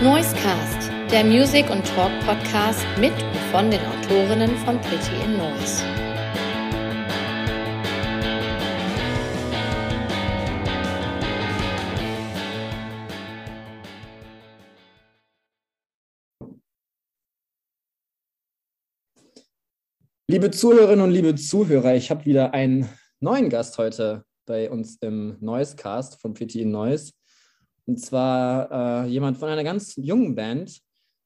Noisecast, der Music- und Talk-Podcast mit und von den Autorinnen von Pretty in Noise. Liebe Zuhörerinnen und liebe Zuhörer, ich habe wieder einen neuen Gast heute bei uns im Noisecast von Pretty in Noise. Und zwar äh, jemand von einer ganz jungen Band.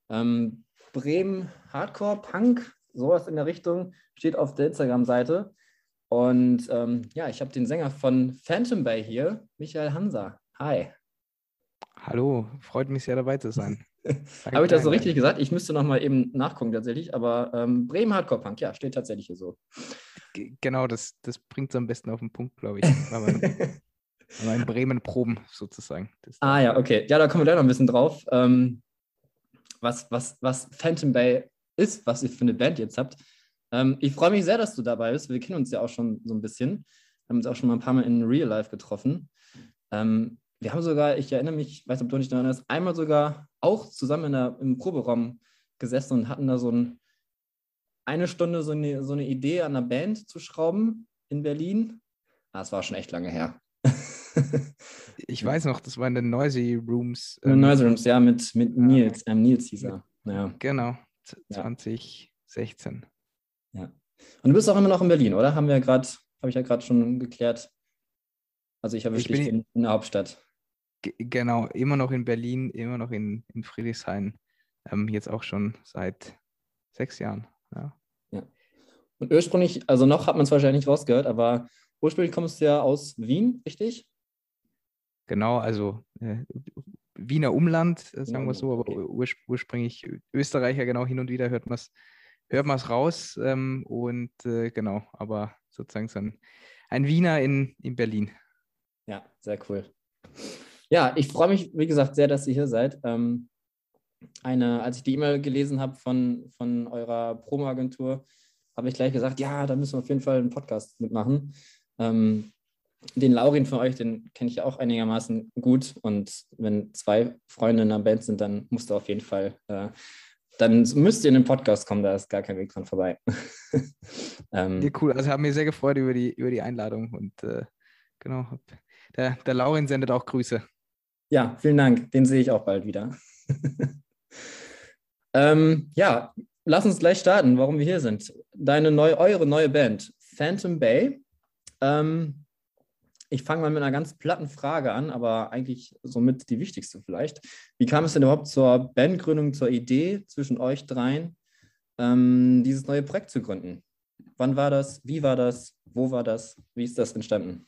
Ähm, Bremen Hardcore, Punk, sowas in der Richtung, steht auf der Instagram-Seite. Und ähm, ja, ich habe den Sänger von Phantom Bay hier, Michael Hansa. Hi. Hallo, freut mich sehr dabei zu sein. Habe ich das so richtig gesagt? Ich müsste noch mal eben nachgucken tatsächlich, aber ähm, Bremen Hardcore Punk, ja, steht tatsächlich hier so. Genau, das, das bringt es am besten auf den Punkt, glaube ich. Aber in Bremen proben sozusagen. ah ja, okay. Ja, da kommen wir gleich noch ein bisschen drauf. Ähm, was, was, was Phantom Bay ist, was ihr für eine Band jetzt habt. Ähm, ich freue mich sehr, dass du dabei bist. Wir kennen uns ja auch schon so ein bisschen. Wir haben uns auch schon mal ein paar Mal in Real Life getroffen. Ähm, wir haben sogar, ich erinnere mich, weiß ob du nicht noch erinnerst, einmal sogar auch zusammen in der, im Proberaum gesessen und hatten da so ein, eine Stunde so eine, so eine Idee an einer Band zu schrauben in Berlin. Ah, das war schon echt lange her. ich weiß noch, das war in den Noisy Rooms. Den Noisy Rooms, ja, mit, mit Nils, ähm, Nils hieß er. Ja. Genau, 2016. Ja. Und du bist auch immer noch in Berlin, oder? Haben wir ja gerade, habe ich ja gerade schon geklärt. Also ich habe wirklich in, in der Hauptstadt. Genau, immer noch in Berlin, immer noch in, in Friedrichshain. Ähm, jetzt auch schon seit sechs Jahren. Ja. ja. Und ursprünglich, also noch hat man es wahrscheinlich rausgehört, aber ursprünglich kommst du ja aus Wien, richtig? Genau, also äh, Wiener Umland, äh, sagen wir so, aber ur ursprünglich Österreicher, genau, hin und wieder hört man es hört raus. Ähm, und äh, genau, aber sozusagen so ein, ein Wiener in, in Berlin. Ja, sehr cool. Ja, ich freue mich, wie gesagt, sehr, dass ihr hier seid. Ähm, eine, als ich die E-Mail gelesen habe von, von eurer Promo-Agentur, habe ich gleich gesagt, ja, da müssen wir auf jeden Fall einen Podcast mitmachen. Ähm, den Laurin von euch, den kenne ich ja auch einigermaßen gut. Und wenn zwei Freunde in einer Band sind, dann musst du auf jeden Fall, äh, dann müsst ihr in den Podcast kommen, da ist gar kein Weg dran vorbei. ähm, ja, cool, also habe mich sehr gefreut über die, über die Einladung und äh, genau, der, der Laurin sendet auch Grüße. Ja, vielen Dank. Den sehe ich auch bald wieder. ähm, ja, lass uns gleich starten, warum wir hier sind. Deine neue, eure neue Band, Phantom Bay. Ähm, ich fange mal mit einer ganz platten Frage an, aber eigentlich somit die wichtigste vielleicht. Wie kam es denn überhaupt zur Bandgründung, zur Idee zwischen euch dreien, ähm, dieses neue Projekt zu gründen? Wann war das? Wie war das? Wo war das? Wie ist das entstanden?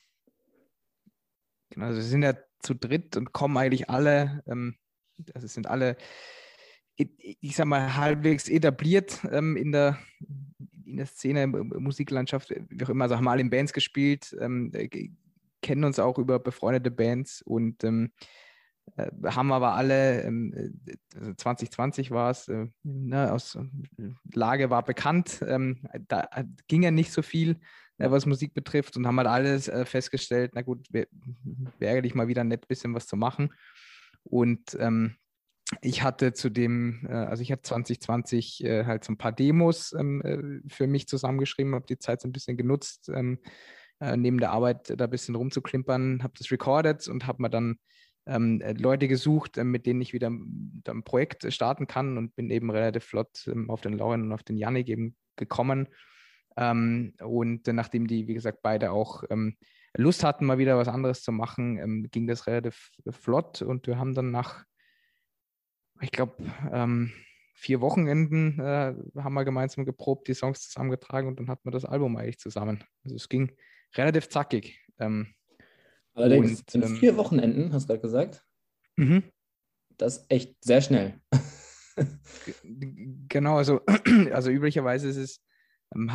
Genau, also wir sind ja zu dritt und kommen eigentlich alle, ähm, also sind alle, ich sag mal, halbwegs etabliert ähm, in, der, in der Szene, Musiklandschaft, wie auch immer, also haben alle in Bands gespielt, ähm, äh, kennen uns auch über befreundete Bands und ähm, äh, haben aber alle, ähm, 2020 war es, äh, ne, aus Lage war bekannt, ähm, da ging ja nicht so viel äh, was Musik betrifft und haben halt alles äh, festgestellt, na gut, wäre wär eigentlich mal wieder nett, bisschen was zu machen. Und ähm, ich hatte zu dem, äh, also ich habe 2020 äh, halt so ein paar Demos ähm, äh, für mich zusammengeschrieben, habe die Zeit so ein bisschen genutzt, ähm, äh, neben der Arbeit da ein bisschen rumzuklimpern, habe das recorded und habe mir dann ähm, Leute gesucht, mit denen ich wieder ein Projekt starten kann und bin eben relativ flott ähm, auf den Lauren und auf den Janik eben gekommen ähm, und nachdem die, wie gesagt, beide auch ähm, Lust hatten, mal wieder was anderes zu machen, ähm, ging das relativ flott und wir haben dann nach, ich glaube, ähm, vier Wochenenden äh, haben wir gemeinsam geprobt, die Songs zusammengetragen und dann hatten wir das Album eigentlich zusammen. Also es ging relativ zackig. Ähm, Allerdings und, in ähm, vier Wochenenden, hast du gerade gesagt. Mhm. Das ist echt sehr schnell. genau, also, also üblicherweise ist es ähm,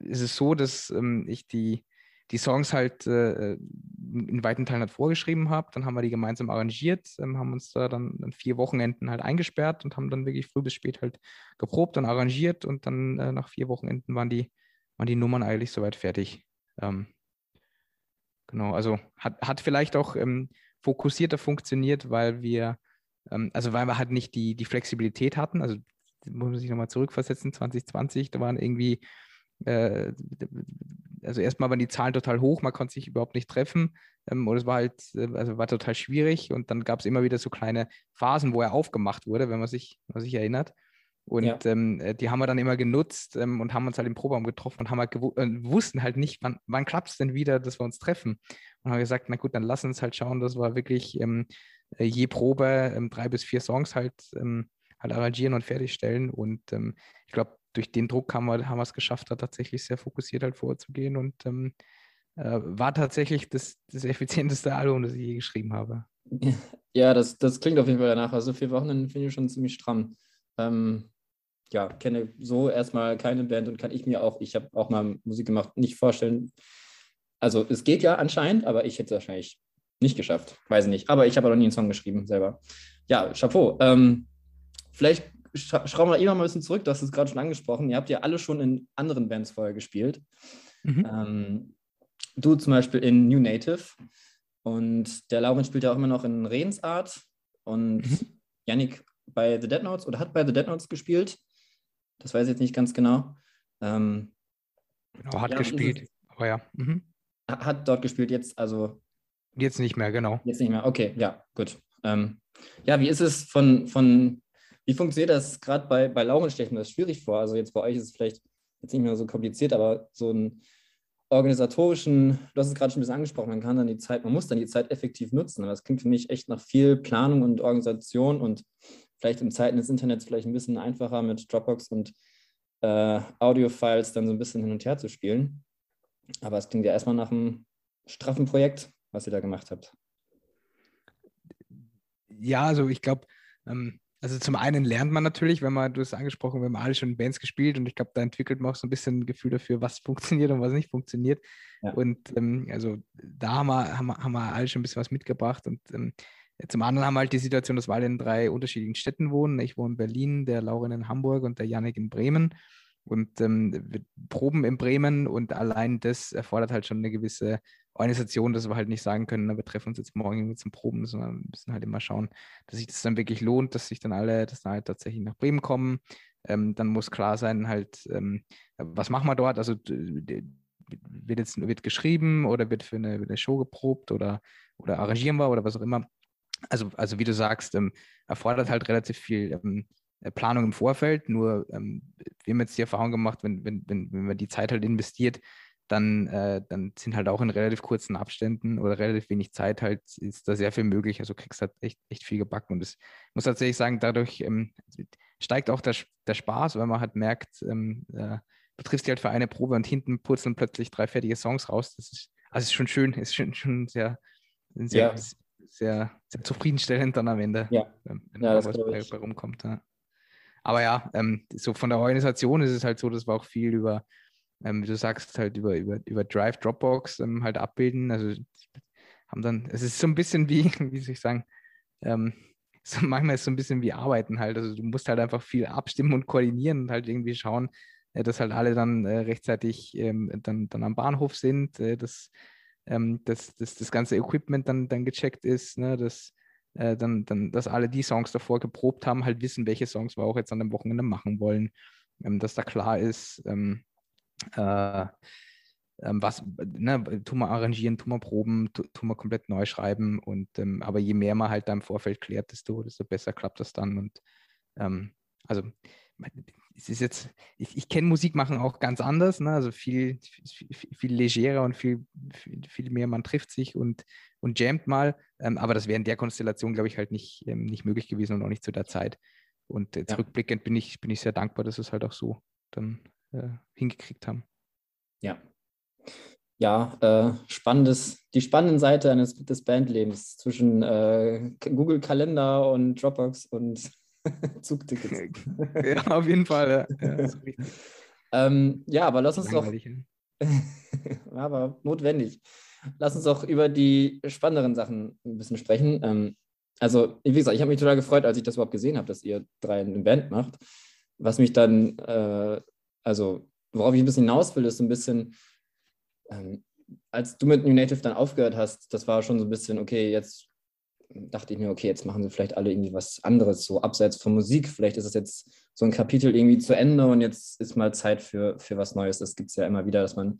ist es so, dass ähm, ich die, die Songs halt äh, in weiten Teilen halt vorgeschrieben habe. Dann haben wir die gemeinsam arrangiert, ähm, haben uns da dann, dann, vier Wochenenden halt eingesperrt und haben dann wirklich früh bis spät halt geprobt und arrangiert und dann äh, nach vier Wochenenden waren die, waren die Nummern eigentlich soweit fertig. Ähm, genau, also hat, hat vielleicht auch ähm, fokussierter funktioniert, weil wir Ähm, also weil wir halt nicht die, die Flexibilität hatten. Also muss man sich nochmal zurückversetzen, 2020, da waren irgendwie, äh, also erstmal waren die Zahlen total hoch, man konnte sich überhaupt nicht treffen. Ähm, und es war halt, äh, also war total schwierig. Und dann gab es immer wieder so kleine Phasen, wo er aufgemacht wurde, wenn man sich, wenn man sich erinnert. Und ja. ähm, äh, die haben wir dann immer genutzt ähm, und haben uns halt im Proberaum getroffen und haben halt äh, wussten halt nicht, wann, wann klappt es denn wieder, dass wir uns treffen. Und haben gesagt, na gut, dann lass uns halt schauen, dass wir wirklich ähm, äh, je Probe ähm, drei bis vier Songs halt, ähm, halt arrangieren und fertigstellen. Und ähm, ich glaube, durch den Druck haben wir, haben wir es geschafft, da tatsächlich sehr fokussiert halt vorzugehen und äh, war tatsächlich das, das effizienteste Album, das ich je geschrieben habe. Ja, das, das klingt auf jeden Fall danach. Also vier Wochen finde ich schon ziemlich stramm. Ähm, ja, kenne so erstmal keine Band und kann ich mir auch, ich habe auch mal Musik gemacht, nicht vorstellen. Also es geht ja anscheinend, aber ich hätte es wahrscheinlich nicht geschafft. Weiß ich nicht. Aber ich habe noch nie einen Song geschrieben selber. Ja, Chapeau. Ähm, vielleicht scha schrauben wir eh noch mal ein bisschen zurück. Du hast es gerade schon angesprochen. Ihr habt ja alle schon in anderen Bands vorher gespielt. Mhm. Ähm, du zum Beispiel in New Native. Und der Lauren spielt ja auch immer noch in Redensart. Und mhm. Yannick bei The Dead Notes oder hat bei The Dead Notes gespielt. Das weiß ich jetzt nicht ganz genau. Ähm, genau, hat ja, gespielt, aber ja. Mhm. Hat dort gespielt, jetzt also. Jetzt nicht mehr, genau. Jetzt nicht mehr, okay, ja, gut. Ähm, ja, wie ist es von, von wie funktioniert das gerade bei, bei Lauren, stelle ich mir das schwierig vor? Also jetzt bei euch ist es vielleicht jetzt nicht mehr so kompliziert, aber so einen organisatorischen, du hast es gerade schon ein bisschen angesprochen, man kann dann die Zeit, man muss dann die Zeit effektiv nutzen. Aber das klingt für mich echt nach viel Planung und Organisation und vielleicht in Zeiten des Internets vielleicht ein bisschen einfacher mit Dropbox und äh, Audio-Files dann so ein bisschen hin und her zu spielen. Aber es klingt ja erstmal nach einem straffen Projekt, was ihr da gemacht habt. Ja, also ich glaube, ähm, also zum einen lernt man natürlich, wenn man, du hast angesprochen, wir haben alle schon in Bands gespielt und ich glaube, da entwickelt man auch so ein bisschen ein Gefühl dafür, was funktioniert und was nicht funktioniert. Ja. Und ähm, also da haben wir, haben, wir, haben wir alle schon ein bisschen was mitgebracht und ähm, zum anderen haben wir halt die Situation, dass wir alle in drei unterschiedlichen Städten wohnen. Ich wohne in Berlin, der Lauren in Hamburg und der Janik in Bremen. Und ähm, wir proben in Bremen und allein das erfordert halt schon eine gewisse Organisation, dass wir halt nicht sagen können, na, wir treffen uns jetzt morgen zum Proben, sondern müssen halt immer schauen, dass sich das dann wirklich lohnt, dass sich dann alle, dass dann halt tatsächlich nach Bremen kommen. Ähm, dann muss klar sein, halt, ähm, was machen wir dort? Also wird jetzt wird geschrieben oder wird für eine, eine Show geprobt oder, oder arrangieren wir oder was auch immer also, also wie du sagst, ähm, erfordert halt relativ viel ähm, äh, Planung im Vorfeld. Nur ähm, wir haben jetzt die Erfahrung gemacht, wenn, wenn, wenn, wenn man die Zeit halt investiert, dann, äh, dann sind halt auch in relativ kurzen Abständen oder relativ wenig Zeit halt, ist da sehr viel möglich. Also kriegst halt echt, echt viel gebacken. Und ich muss tatsächlich sagen, dadurch ähm, steigt auch der, der Spaß, weil man halt merkt, ähm, äh, du triffst dich halt für eine Probe und hinten purzeln plötzlich drei fertige Songs raus. Das ist, also ist schon schön, ist schon, schon sehr, sehr, ja sehr, sehr zufriedenstellend dann am Ende, ja. wenn, wenn ja, was bei, bei, rumkommt. Ja. Aber ja, ähm, so von der Organisation ist es halt so, dass wir auch viel über, ähm, wie du sagst, halt über, über, über Drive, Dropbox ähm, halt abbilden. Also haben dann, es ist so ein bisschen wie, wie soll ich sagen, ähm, so manchmal ist es so ein bisschen wie Arbeiten halt. Also du musst halt einfach viel abstimmen und koordinieren und halt irgendwie schauen, äh, dass halt alle dann äh, rechtzeitig ähm, dann, dann am Bahnhof sind, äh, dass ähm, dass, dass das ganze Equipment dann, dann gecheckt ist, ne, dass, äh, dann, dann, dass alle die Songs davor geprobt haben, halt wissen, welche Songs wir auch jetzt an dem Wochenende machen wollen, ähm, dass da klar ist, ähm, äh, ähm, was, ne, tun wir arrangieren, tun wir proben, tun wir komplett neu schreiben und ähm, aber je mehr man halt da im Vorfeld klärt, desto, desto besser klappt das dann und ähm, also es ist jetzt, ich, ich kenne Musik machen auch ganz anders, ne? also viel, viel, viel legerer und viel, viel, mehr, man trifft sich und, und jammt mal, ähm, aber das wäre in der Konstellation, glaube ich, halt nicht, ähm, nicht möglich gewesen und auch nicht zu der Zeit. Und jetzt ja. rückblickend bin ich, bin ich sehr dankbar, dass wir es halt auch so dann äh, hingekriegt haben. Ja. Ja, äh, spannendes, die spannende Seite eines des Bandlebens zwischen äh, Google Kalender und Dropbox und Zugtickets. ja, auf jeden Fall. Ja, ja, ähm, ja aber lass uns doch. aber notwendig. Lass uns doch über die spannenderen Sachen ein bisschen sprechen. Ähm, also, wie gesagt, ich habe mich total gefreut, als ich das überhaupt gesehen habe, dass ihr drei eine Band macht. Was mich dann, äh, also, worauf ich ein bisschen hinaus will, ist so ein bisschen, ähm, als du mit New Native dann aufgehört hast, das war schon so ein bisschen, okay, jetzt dachte ich mir, okay, jetzt machen sie vielleicht alle irgendwie was anderes, so abseits von Musik. Vielleicht ist es jetzt so ein Kapitel irgendwie zu Ende und jetzt ist mal Zeit für, für was Neues. Das gibt es ja immer wieder, dass man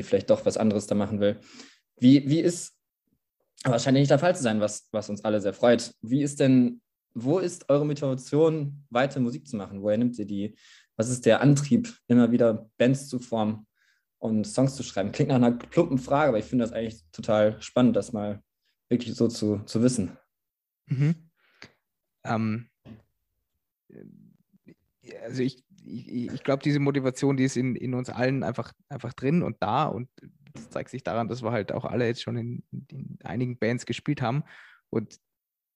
vielleicht doch was anderes da machen will. Wie, wie ist, wahrscheinlich nicht der Fall zu sein, was, was uns alle sehr freut. Wie ist denn, wo ist eure Motivation, weiter Musik zu machen? Woher nimmt ihr die? Was ist der Antrieb, immer wieder Bands zu formen und Songs zu schreiben? Klingt nach einer plumpen Frage, aber ich finde das eigentlich total spannend, das mal wirklich so zu, zu wissen. Mhm. Ähm, also ich, ich, ich glaube, diese Motivation, die ist in, in uns allen einfach, einfach drin und da und das zeigt sich daran, dass wir halt auch alle jetzt schon in, in einigen Bands gespielt haben und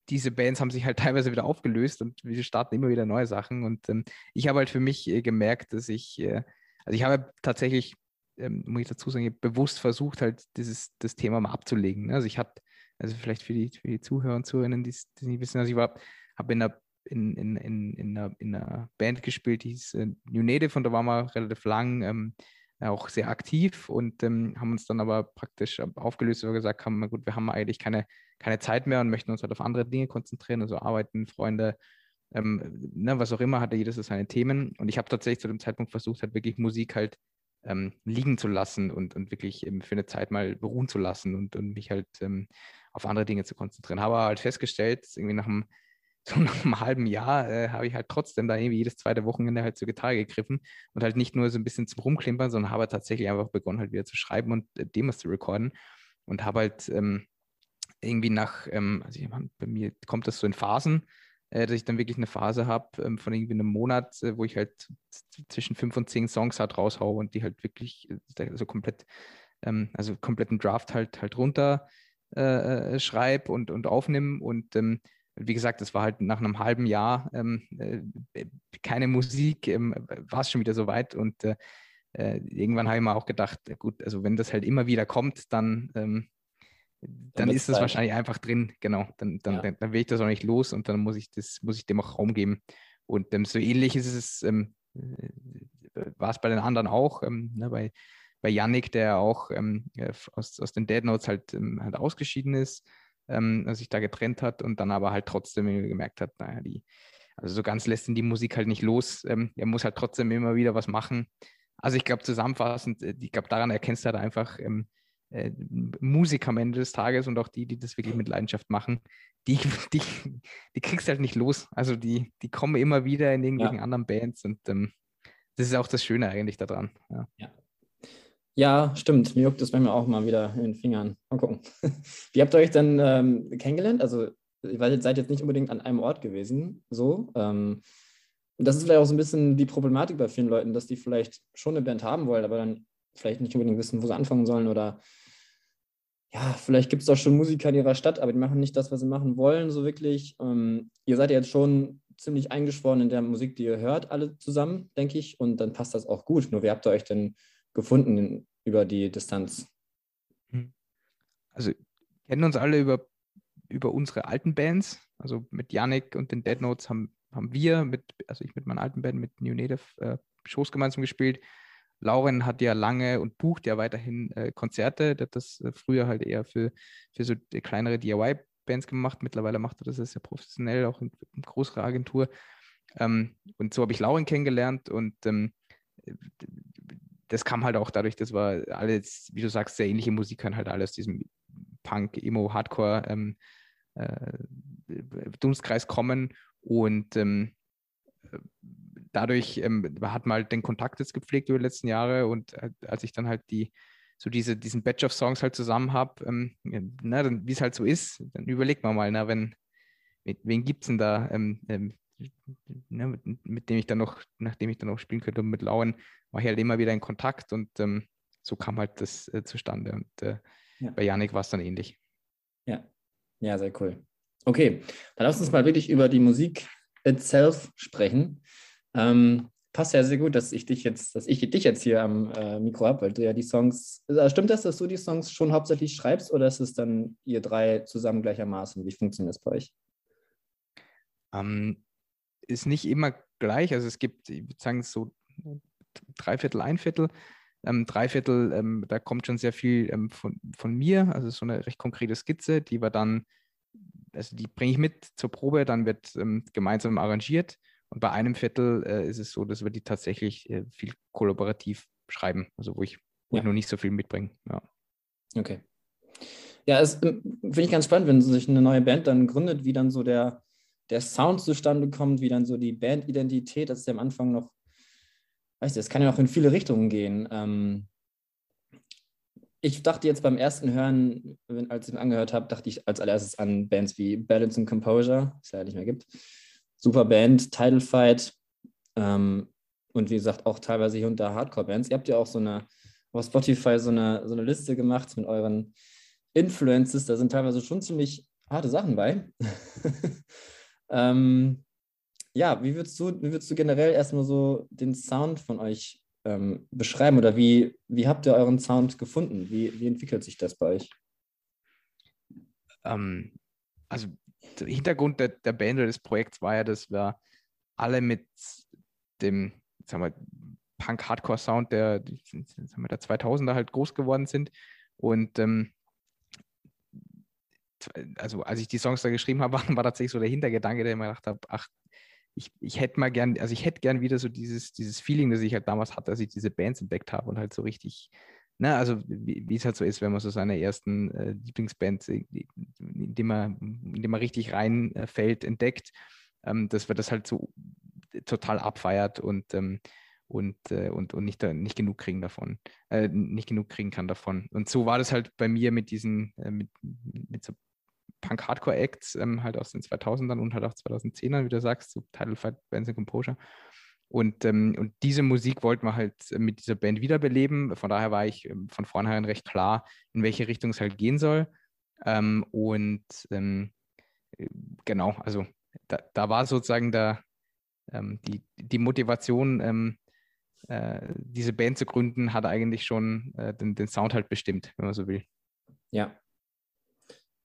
diese Bands haben sich halt teilweise wieder aufgelöst und wir starten immer wieder neue Sachen. Und ähm, ich habe halt für mich äh, gemerkt, dass ich, äh, also ich habe tatsächlich, ähm, muss ich dazu sagen, bewusst versucht, halt dieses das Thema mal abzulegen. Also ich hatte also vielleicht für die, für die Zuhörer und Zuhörerinnen, die es nicht wissen, also ich habe in einer, in, in, in, in, in einer Band gespielt, die hieß äh, New Native und da waren wir relativ lang ähm, auch sehr aktiv und ähm, haben uns dann aber praktisch aufgelöst, weil wir gesagt haben, gut, wir haben eigentlich keine, keine Zeit mehr und möchten uns halt auf andere Dinge konzentrieren, also arbeiten, Freunde, ähm, ne, was auch immer, hatte jedes seine Themen. Und ich habe tatsächlich zu dem Zeitpunkt versucht, halt wirklich Musik halt ähm, liegen zu lassen und, und wirklich für eine Zeit mal beruhen zu lassen und, und mich halt ähm, auf andere Dinge zu konzentrieren. Habe halt festgestellt, irgendwie nach einem, so nach einem halben Jahr äh, habe ich halt trotzdem da irgendwie jedes zweite Wochenende halt zur Gitarre gegriffen und halt nicht nur so ein bisschen zum Rumklimpern, sondern habe tatsächlich einfach begonnen halt wieder zu schreiben und äh, Demos zu recorden und habe halt ähm, irgendwie nach, ähm, also ich, bei mir kommt das so in Phasen, äh, dass ich dann wirklich eine Phase habe ähm, von irgendwie einem Monat, äh, wo ich halt zwischen fünf und zehn Songs halt raushaue und die halt wirklich also komplett, ähm, also kompletten Draft halt halt runter äh, äh, schreibe und, und aufnehme. Und ähm, wie gesagt, das war halt nach einem halben Jahr ähm, äh, keine Musik, ähm, war es schon wieder so weit. Und äh, äh irgendwann habe ich mir auch gedacht, gut, also wenn das halt immer wieder kommt, dann, ähm, dann, dann ist das wahrscheinlich einfach drin, genau. Dann, dann, ja. dann, dann, will ich das auch nicht los und dann muss ich das, muss ich dem auch Raum geben. Und ähm, so ähnlich ist es, ähm, war es bei den anderen auch. Ne, bei bei Yannick, der auch ähm, aus, aus den Dead Notes halt, ähm, halt ausgeschieden ist, ähm, sich da getrennt hat und dann aber halt trotzdem gemerkt hat, naja, die, also so ganz lässt ihn die Musik halt nicht los. Ähm, er muss halt trotzdem immer wieder was machen. Also ich glaube zusammenfassend, äh, ich glaube daran erkennst du halt einfach ähm, äh, Musiker am Ende des Tages und auch die, die das wirklich mit Leidenschaft machen, die, die, die kriegst du halt nicht los. Also die, die kommen immer wieder in irgendwelchen ja. anderen Bands und ähm, das ist auch das Schöne eigentlich daran. Ja. ja. Ja, stimmt. Mir juckt das manchmal auch mal wieder in den Fingern. Mal gucken. Wie habt ihr euch denn ähm, kennengelernt? Also, ihr seid jetzt nicht unbedingt an einem Ort gewesen, so. Ähm, das ist vielleicht auch so ein bisschen die Problematik bei vielen Leuten, dass die vielleicht schon eine Band haben wollen, aber dann vielleicht nicht unbedingt wissen, wo sie anfangen sollen oder ja, vielleicht gibt es doch schon Musiker in ihrer Stadt, aber die machen nicht das, was sie machen wollen, so wirklich. Ähm, ihr seid ja jetzt schon ziemlich eingeschworen in der Musik, die ihr hört, alle zusammen, denke ich, und dann passt das auch gut. Nur wie habt ihr euch denn gefunden über die Distanz? Hm. Also kennen uns alle über, über unsere alten Bands. Also mit Yannick und den Dead Notes haben, haben wir, mit, also ich mit meiner alten Band, mit New Native, äh, Shows gemeinsam gespielt. Lauren hat ja lange und bucht ja weiterhin äh, Konzerte. Der hat das äh, früher halt eher für, für so kleinere DIY-Bands gemacht. Mittlerweile macht er das sehr professionell, auch in, in größerer Agentur. Ähm, und so habe ich Lauren kennengelernt und ähm, das kam halt auch dadurch, dass wir alle, wie du sagst, sehr ähnliche Musik hören, halt alle aus diesem Punk, Emo, Hardcore ähm, äh, Dunstkreis kommen und ähm, dadurch ähm, hat man halt den Kontakt jetzt gepflegt über die letzten Jahre und äh, als ich dann halt die so diese, diesen Batch of Songs halt zusammen habe, ähm, wie es halt so ist, dann überlegt man mal, na, wenn, wen gibt es denn da, ähm, ähm, ne, mit, mit, dem ich dann noch, nachdem ich dann noch spielen könnte, und mit Lauren war ich halt immer wieder in Kontakt und ähm, so kam halt das äh, zustande. Und äh, ja. bei Janik war es dann ähnlich. Ja, ja, sehr cool. Okay, dann lass uns mal wirklich über die Musik itself sprechen. Ähm, passt ja sehr gut, dass ich dich jetzt, dass ich dich jetzt hier am äh, Mikro habe, weil du ja die Songs. Äh, stimmt das, dass du die Songs schon hauptsächlich schreibst oder ist es dann ihr drei zusammen gleichermaßen? Wie funktioniert das bei euch? Ähm, ist nicht immer gleich. Also es gibt, ich würde sagen, so drei Viertel, ein Viertel. Ähm, drei Viertel, ähm, da kommt schon sehr viel ähm, von, von mir, also so eine recht konkrete Skizze, die wir dann also die bringe ich mit zur Probe, dann wird ähm, gemeinsam arrangiert. Und bei einem Viertel äh, ist es so, dass wir die tatsächlich äh, viel kollaborativ schreiben, also wo ich, wo ja. ich noch nicht so viel mitbringe. Ja. Okay. Ja, es ähm, finde ich ganz spannend, wenn sich eine neue Band dann gründet, wie dann so der, der Sound zustande kommt, wie dann so die Bandidentität, das ist ja am Anfang noch, weißt du, es kann ja auch in viele Richtungen gehen. Ähm, ich dachte jetzt beim ersten Hören, als ich ihn angehört habe, dachte ich als allererstes an Bands wie Balance and Composure, das es ja nicht mehr gibt. Super Band, Title Fight ähm, und wie gesagt auch teilweise hier unter Hardcore-Bands. Ihr habt ja auch so eine auf Spotify so eine, so eine Liste gemacht mit euren Influences. Da sind teilweise schon ziemlich harte Sachen bei. ähm, ja, wie würdest du, wie würdest du generell erstmal so den Sound von euch ähm, beschreiben oder wie, wie habt ihr euren Sound gefunden? Wie, wie entwickelt sich das bei euch? Ähm, also der Hintergrund der, der Band oder des Projekts war ja, dass wir alle mit dem sagen wir, Punk-Hardcore-Sound der, sagen wir, der 2000er halt groß geworden sind. Und ähm, also als ich die Songs da geschrieben habe, war, war tatsächlich so der Hintergedanke, der ich mir gedacht habe, ach, ich, ich hätte mal gern, also ich hätte gern wieder so dieses, dieses Feeling, das ich halt damals hatte, als ich diese Bands entdeckt habe und halt so richtig, ne, also wie, wie es halt so ist, wenn man so seine ersten äh, Lieblingsbands, in die man, in die man richtig reinfällt, äh, entdeckt, ähm, dass wir das halt so total abfeiert und ähm, und, äh, und, und nicht, nicht genug kriegen davon, äh, nicht genug kriegen kann davon. Und so war das halt bei mir mit diesen, äh, mit, mit so Punk-Hardcore-Acts, ähm, halt aus den 2000ern und halt auch 2010ern, wie du sagst, so Title Fight, Bands and Composure. Und, ähm, und diese Musik wollten wir halt mit dieser Band wiederbeleben. Von daher war ich ähm, von vornherein recht klar, in welche Richtung es halt gehen soll. Ähm, und ähm, genau, also da, da, war sozusagen der, ähm, die, die Motivation, ähm, äh, diese Band zu gründen, hat eigentlich schon äh, den, den Sound halt bestimmt, wenn man so will. Ja,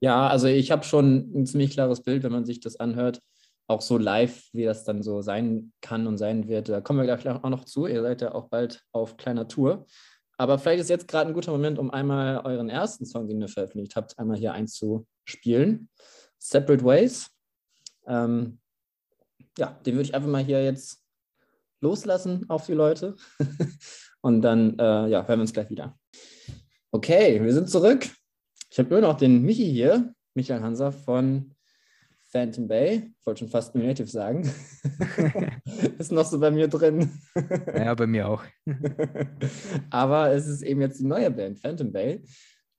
ja, also ich habe schon ein ziemlich klares Bild, wenn man sich das anhört. Auch so live, wie das dann so sein kann und sein wird. Da kommen wir gleich auch noch zu. Ihr seid ja auch bald auf kleiner Tour. Aber vielleicht ist jetzt gerade ein guter Moment, um einmal euren ersten Song, den ihr veröffentlicht habt, einmal hier einzuspielen. Separate Ways. Ähm, ja, den würde ich einfach mal hier jetzt loslassen auf die Leute. und dann äh, ja, hören wir uns gleich wieder. Okay, wir sind zurück. Ich habe immer noch den Michi hier, Michael Hanser von Phantom Bay. Ich wollte schon fast Native sagen. ist noch so bei mir drin. ja, bei mir auch. Aber es ist eben jetzt die neue Band, Phantom Bay.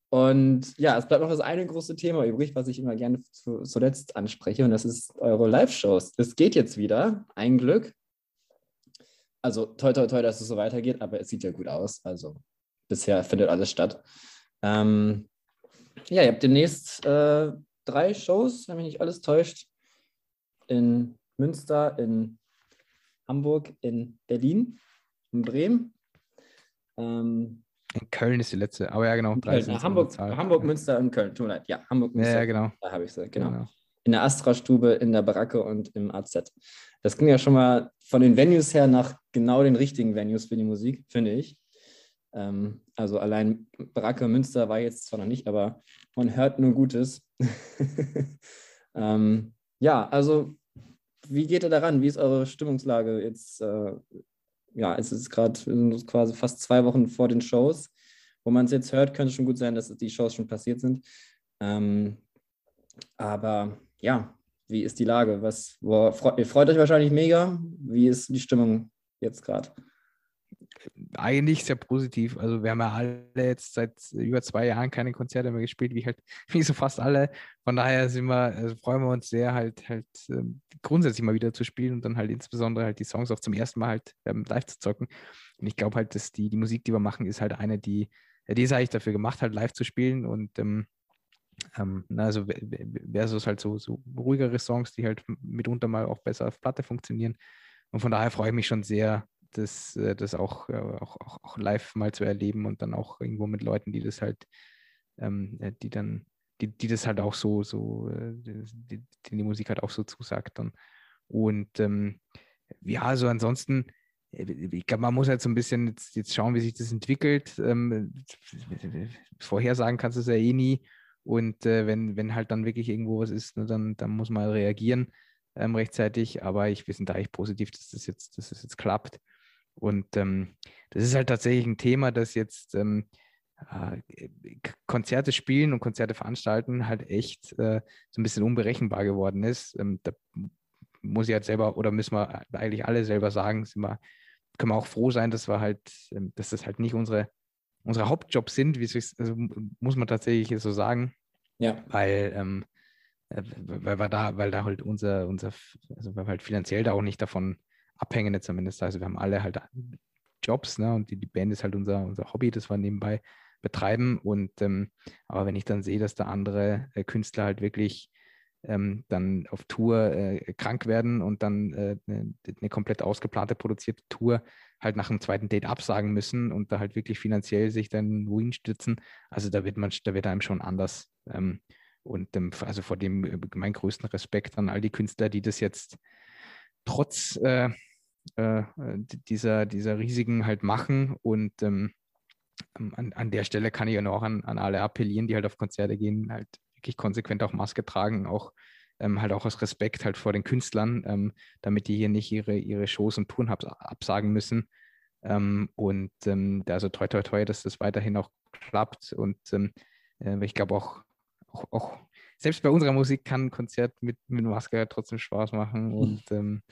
Und ja, es bleibt noch das eine große Thema übrig, was ich immer gerne zu, zuletzt anspreche, und das ist eure Live-Shows. Es geht jetzt wieder, ein Glück. Also toi, toi, toi, dass es so weitergeht, aber es sieht ja gut aus. Also bisher findet alles statt. Ähm, ja, ihr habt demnächst äh, drei Shows, wenn mich nicht alles täuscht, in Münster, in Hamburg, in Berlin, in Bremen. Ähm, in Köln ist die letzte, aber ja, genau. Köln, Hamburg, Hamburg, Münster und Köln. Tut mir leid. Ja, Hamburg, Münster. Ja, genau. Da habe ich sie, genau. genau. In der Astra-Stube, in der Baracke und im AZ. Das ging ja schon mal von den Venues her nach genau den richtigen Venues für die Musik, finde ich. Ähm, also allein Bracke Münster war jetzt zwar noch nicht, aber man hört nur Gutes. ähm, ja, also wie geht ihr daran? Wie ist eure Stimmungslage jetzt? Äh, ja, es ist gerade quasi fast zwei Wochen vor den Shows. Wo man es jetzt hört, könnte schon gut sein, dass die Shows schon passiert sind. Ähm, aber ja, wie ist die Lage? Was, wo, ihr freut euch wahrscheinlich mega. Wie ist die Stimmung jetzt gerade? Eigentlich sehr positiv. Also wir haben ja alle jetzt seit über zwei Jahren keine Konzerte mehr gespielt, wie halt wie so fast alle. Von daher sind wir, also freuen wir uns sehr, halt halt äh, grundsätzlich mal wieder zu spielen und dann halt insbesondere halt die Songs auch zum ersten Mal halt ähm, live zu zocken. Und ich glaube halt, dass die, die Musik, die wir machen, ist halt eine, die, die ist eigentlich dafür gemacht, halt live zu spielen. Und ähm, ähm, also versus halt so, so ruhigere Songs, die halt mitunter mal auch besser auf Platte funktionieren. Und von daher freue ich mich schon sehr, das, äh, das auch, äh, auch, auch, auch, live mal zu erleben und dann auch irgendwo mit Leuten, die das halt, ähm, äh, die dann, die, die das halt auch so, so, die, die, Musik halt auch so zusagt dann. Und ähm, ja, also ansonsten, ich glaube, man muss halt so ein bisschen jetzt, jetzt schauen, wie sich das entwickelt. Ähm, vorhersagen kannst du es ja eh nie. Und äh, wenn, wenn halt dann wirklich irgendwo was ist, ne, dann, dann muss man reagieren ähm, rechtzeitig. Aber ich, wir sind da echt positiv, dass das jetzt, dass das jetzt klappt. Und ähm, das ist halt tatsächlich ein Thema, das jetzt ähm, äh, Konzerte spielen und Konzerte veranstalten halt echt äh, so ein bisschen unberechenbar geworden ist. Ähm, da muss ich halt selber oder müssen wir eigentlich alle selber sagen, sind wir, können wir auch froh sein, dass wir halt, ähm, dass das halt nicht unsere, unsere Hauptjobs sind, wie also muss man tatsächlich so sagen. Ja. Weil, ähm, äh, weil wir da, weil da halt unser, unser, also weil wir halt finanziell da auch nicht davon abhängen, zumindest. Also wir haben alle halt Jobs, ne? Und die, die Band ist halt unser, unser Hobby, das wir nebenbei betreiben. Und ähm, aber wenn ich dann sehe, dass da andere äh, Künstler halt wirklich ähm, dann auf Tour äh, krank werden und dann äh, eine, eine, komplett ausgeplante, produzierte Tour halt nach einem zweiten Date absagen müssen und da halt wirklich finanziell sich dann wohin stützen. Also da wird man, da wird einem schon anders. Ähm, und ähm, also vor dem äh, mein größten Respekt an all die Künstler, die das jetzt trotz äh, äh, dieser, dieser Risiken halt machen und ähm, an, an der Stelle kann ich ja noch an, an alle appellieren, die halt auf Konzerte gehen, halt wirklich konsequent auch Maske tragen, auch ähm, halt auch aus Respekt halt vor den Künstlern, ähm, damit die hier nicht ihre, ihre Shows und Touren absagen müssen. Ähm, und ähm, also toi toi toi, dass das weiterhin auch klappt. Und ähm, äh, ich glaube auch, auch, auch, selbst bei unserer Musik kann ein Konzert mit, mit Maske trotzdem Spaß machen. Mhm. Und ähm,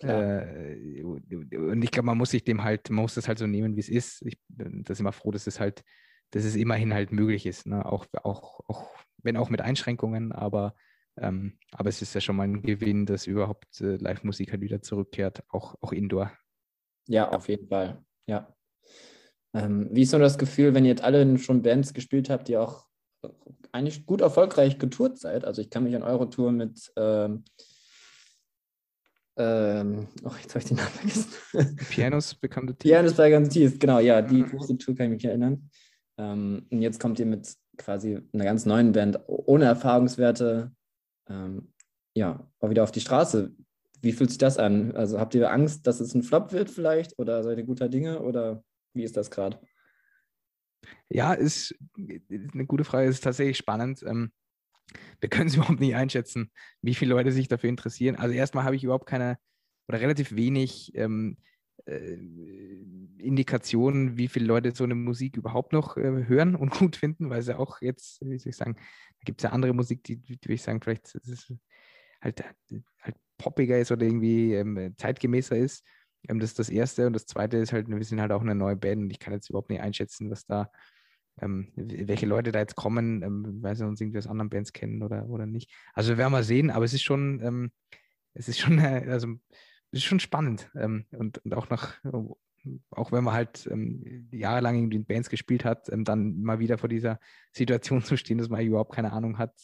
äh, und ich glaube, man muss sich dem halt, man muss das halt so nehmen, wie es ist. Ich bin das immer froh, dass es halt, dass es immerhin halt möglich ist. Ne? Auch, auch, auch, wenn auch mit Einschränkungen, aber, ähm, aber es ist ja schon mal ein Gewinn, dass überhaupt äh, Live-Musik halt wieder zurückkehrt, auch, auch indoor. Ja, auf jeden Fall. Ja. Ähm, wie ist so das Gefühl, wenn ihr jetzt alle schon Bands gespielt habt, die auch eigentlich gut erfolgreich getourt seid? Also ich kann mich an eure Tour mit ähm, ähm, oh, jetzt habe ich den Namen vergessen. Pianos bekannte Tees. Pianos bekannte Tees, genau, ja, die große Tour kann ich mich erinnern. Ähm, und jetzt kommt ihr mit quasi einer ganz neuen Band, ohne Erfahrungswerte, ähm, ja, auch wieder auf die Straße. Wie fühlt sich das an? Also habt ihr Angst, dass es ein Flop wird vielleicht? Oder seid ihr guter Dinge? Oder wie ist das gerade? Ja, ist eine gute Frage. Ist tatsächlich spannend. Ähm, wir können es überhaupt nicht einschätzen, wie viele Leute sich dafür interessieren. Also erstmal habe ich überhaupt keine oder relativ wenig ähm, äh, Indikationen, wie viele Leute so eine Musik überhaupt noch äh, hören und gut finden, weil es ja auch jetzt, wie soll ich sagen, da gibt es ja andere Musik, die, die würde ich sagen, vielleicht halt, halt poppiger ist oder irgendwie ähm, zeitgemäßer ist. Ähm, das ist das Erste. Und das Zweite ist halt, wir sind halt auch eine neue Band und ich kann jetzt überhaupt nicht einschätzen, was da ähm, welche Leute da jetzt kommen, ähm, weil sie uns irgendwie aus anderen Bands kennen oder, oder nicht. Also wir werden mal sehen, aber es ist schon, ähm, es ist schon, äh, also es ist schon spannend. Ähm, und, und auch nach, auch wenn man halt ähm, jahrelang irgendwie in Bands gespielt hat, ähm, dann mal wieder vor dieser Situation zu stehen, dass man überhaupt keine Ahnung hat,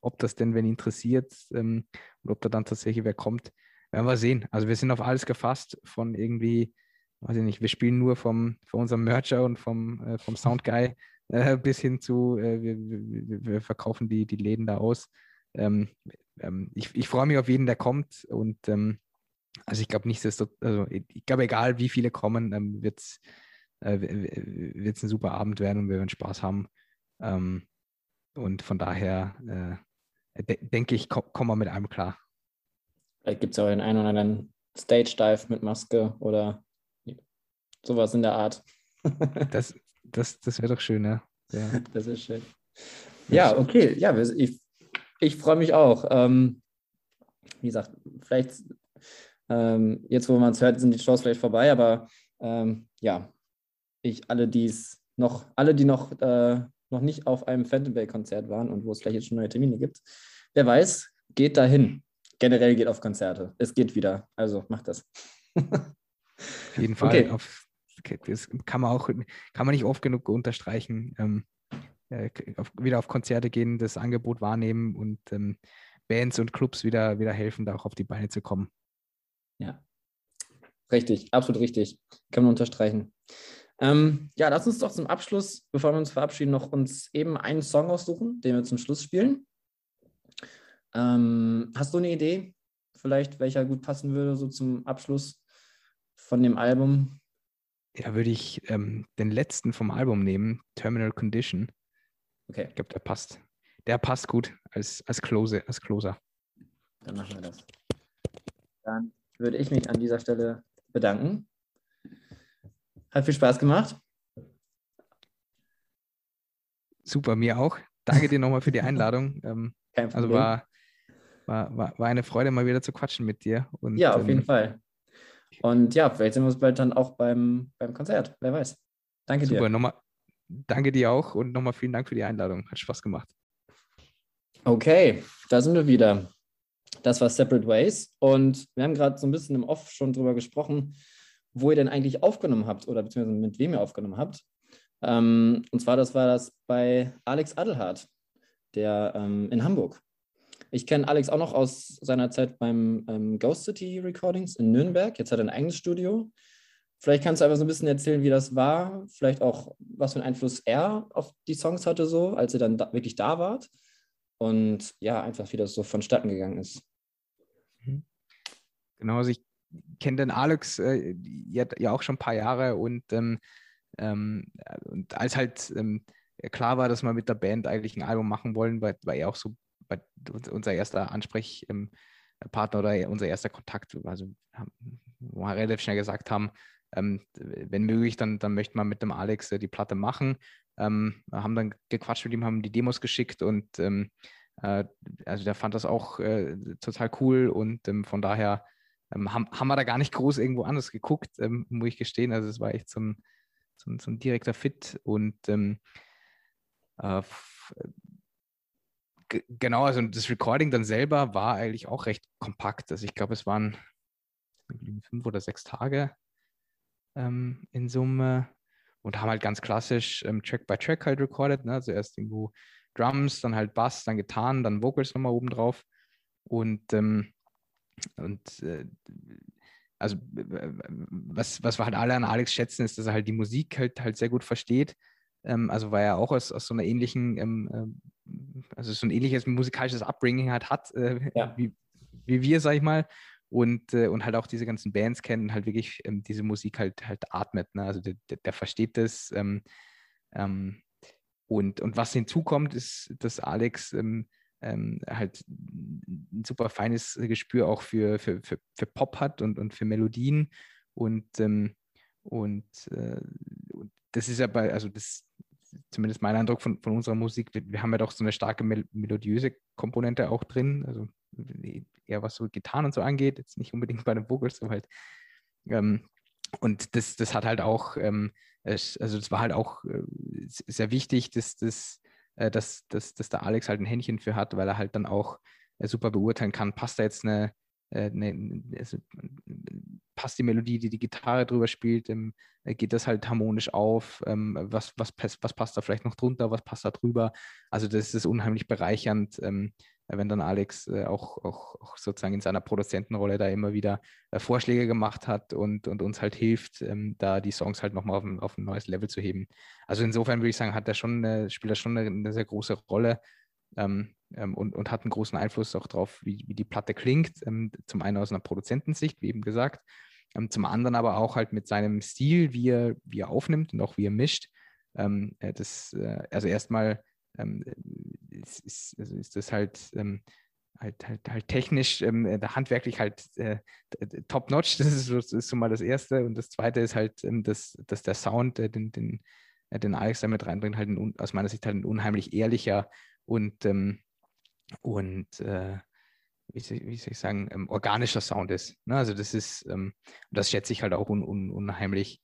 ob das denn wenn interessiert und ob da dann tatsächlich wer kommt, werden wir sehen. Also wir sind auf alles gefasst von irgendwie weiß ich nicht, wir spielen nur vom, von unserem Mercher und vom, äh, vom Soundguy äh, bis hin zu, äh, wir, wir, wir, verkaufen die, die Läden da aus. Ähm, ähm, ich, ich freue mich auf jeden, der kommt und ähm, also ich glaube nicht, dass also ich glaube, egal wie viele kommen, ähm, wird es äh, ein super Abend werden und wir werden Spaß haben. Ähm, und von daher äh, de denke ich, kommen komm wir mit einem klar. Vielleicht gibt es auch den einen oder anderen Stage-Dive mit Maske oder Sowas in der Art. das das, das wäre doch schön, ne? ja. Das ist schön. Ja, okay. Ja, ich, ich freue mich auch. Ähm, wie gesagt, vielleicht ähm, jetzt, wo man es hört, sind die Shows vielleicht vorbei, aber ähm, ja, ich alle, die es noch, alle, die noch, äh, noch nicht auf einem Phantom Bay-Konzert waren und wo es vielleicht jetzt schon neue Termine gibt, wer weiß, geht dahin. Generell geht auf Konzerte. Es geht wieder. Also macht das. Auf jeden Fall. Okay. Auf das kann man auch, kann man nicht oft genug unterstreichen. Ähm, äh, auf, wieder auf Konzerte gehen, das Angebot wahrnehmen und ähm, Bands und Clubs wieder, wieder helfen, da auch auf die Beine zu kommen. Ja, richtig, absolut richtig. Kann man unterstreichen. Ähm, ja, lass uns doch zum Abschluss, bevor wir uns verabschieden, noch uns eben einen Song aussuchen, den wir zum Schluss spielen. Ähm, hast du eine Idee, vielleicht welcher gut passen würde, so zum Abschluss von dem Album? Ja, würde ich ähm, den letzten vom Album nehmen, Terminal Condition. Okay. Ich glaube, der passt. der passt gut als, als, Close, als Closer. Dann machen wir das. Dann würde ich mich an dieser Stelle bedanken. Hat viel Spaß gemacht. Super, mir auch. Danke dir nochmal für die Einladung. Ähm, Kein also Problem. Also war, war, war, war eine Freude, mal wieder zu quatschen mit dir. Und, ja, auf ähm, jeden Fall. Und ja, vielleicht sehen wir uns bald dann auch beim, beim Konzert. Wer weiß. Danke Super, dir. Nochmal, danke dir auch und nochmal vielen Dank für die Einladung. Hat Spaß gemacht. Okay, da sind wir wieder. Das war Separate Ways. Und wir haben gerade so ein bisschen im Off schon drüber gesprochen, wo ihr denn eigentlich aufgenommen habt oder beziehungsweise mit wem ihr aufgenommen habt. Ähm, und zwar, das war das bei Alex Adelhardt, der ähm, in Hamburg. Ich kenne Alex auch noch aus seiner Zeit beim ähm, Ghost City Recordings in Nürnberg. Jetzt hat er ein eigenes Studio. Vielleicht kannst du einfach so ein bisschen erzählen, wie das war, vielleicht auch, was für einen Einfluss er auf die Songs hatte, so, als ihr dann da, wirklich da wart. Und ja, einfach, wie das so vonstatten gegangen ist. Mhm. Genau, also ich kenne den Alex äh, ja, ja, auch schon ein paar Jahre und, ähm, ähm, und als halt ähm, klar war, dass wir mit der Band eigentlich ein Album machen wollen, war, war er auch so bei, unser erster Ansprechpartner oder unser erster Kontakt, also wo wir relativ schnell gesagt haben, ähm, wenn möglich, dann, dann möchte man mit dem Alex äh, die Platte machen. Ähm, haben dann gequatscht mit ihm, haben die Demos geschickt und ähm, äh, also der fand das auch äh, total cool und ähm, von daher ähm, haben, haben wir da gar nicht groß irgendwo anders geguckt, ähm, muss ich gestehen. Also es war echt so ein, so ein, so ein direkter Fit und äh, genau, also das Recording dann selber war eigentlich auch recht kompakt. Also ich glaube, es waren fünf oder sechs Tage ähm, in Summe und haben halt ganz klassisch ähm, Track by Track halt recorded. Ne? Also erst irgendwo Drums, dann halt Bass, dann Gitarren, dann Vocals nochmal oben drauf. Und, ähm, und äh, also was, was wir halt alle an Alex schätzen, ist, dass er halt die Musik halt, halt sehr gut versteht. Ähm, also weil er auch aus, aus so einer ähnlichen, ähm, äh, also so ein ähnliches musikalisches Upbringing halt hat, äh, ja. wie, wie wir, sag ich mal und, äh, und halt auch diese ganzen Bands kennen, halt wirklich ähm, diese Musik halt halt atmet. Ne? Also der, der, versteht das. Ähm, ähm, und, und was hinzukommt, ist, dass Alex ähm, ähm, halt ein super feines Gespür auch für, für, für, für Pop hat und, und für Melodien. Und, ähm, und, äh, und das ist ja bei, also das zumindest mein Eindruck von, von unserer Musik, wir, wir haben ja doch so eine starke mel melodiöse Komponente auch drin. Also eher was so Gitarren und so angeht, jetzt nicht unbedingt bei den Vocals, so halt. Ähm, und das, das hat halt auch, ähm, also das war halt auch äh, sehr wichtig, dass, dass, äh, dass, dass, dass der Alex halt ein Händchen für hat, weil er halt dann auch äh, super beurteilen kann, passt da jetzt eine, äh, also, passt die Melodie, die die Gitarre drüber spielt, ähm, geht das halt harmonisch auf, ähm, was, was, was passt da vielleicht noch drunter, was passt da drüber. Also das ist unheimlich bereichernd, ähm, wenn dann Alex äh, auch, auch, auch, sozusagen in seiner Produzentenrolle da immer wieder äh, Vorschläge gemacht hat und, und uns halt hilft, ähm, da die Songs halt nochmal auf ein, auf ein neues Level zu heben. Also insofern würde ich sagen, hat er schon, äh, spielt er schon eine, eine, sehr große Rolle ähm, ähm, und, und hat einen großen Einfluss auch drauf, wie, wie die Platte klingt. Ähm, zum einen aus einer Produzentensicht, wie eben gesagt, ähm, zum anderen aber auch halt mit seinem Stil, wie er, wie er aufnimmt und auch wie er mischt. Ähm, das, äh, also erstmal ist, ist, also ist das halt, halt, halt, halt technisch, äh, handwerklich halt äh, top-notch. Das ist, das ist so mal das Erste. Und das Zweite ist halt, dass, dass der Sound, äh, den, den, äh, den Alex da mit reinbringt, halt ein, aus meiner Sicht halt ein unheimlich ehrlicher und, ähm, und äh, wie, soll, wie, soll, ich sagen, ähm, organischer Sound ist. Ne? Also das ist, ähm, das schätze ich halt auch un, un, unheimlich.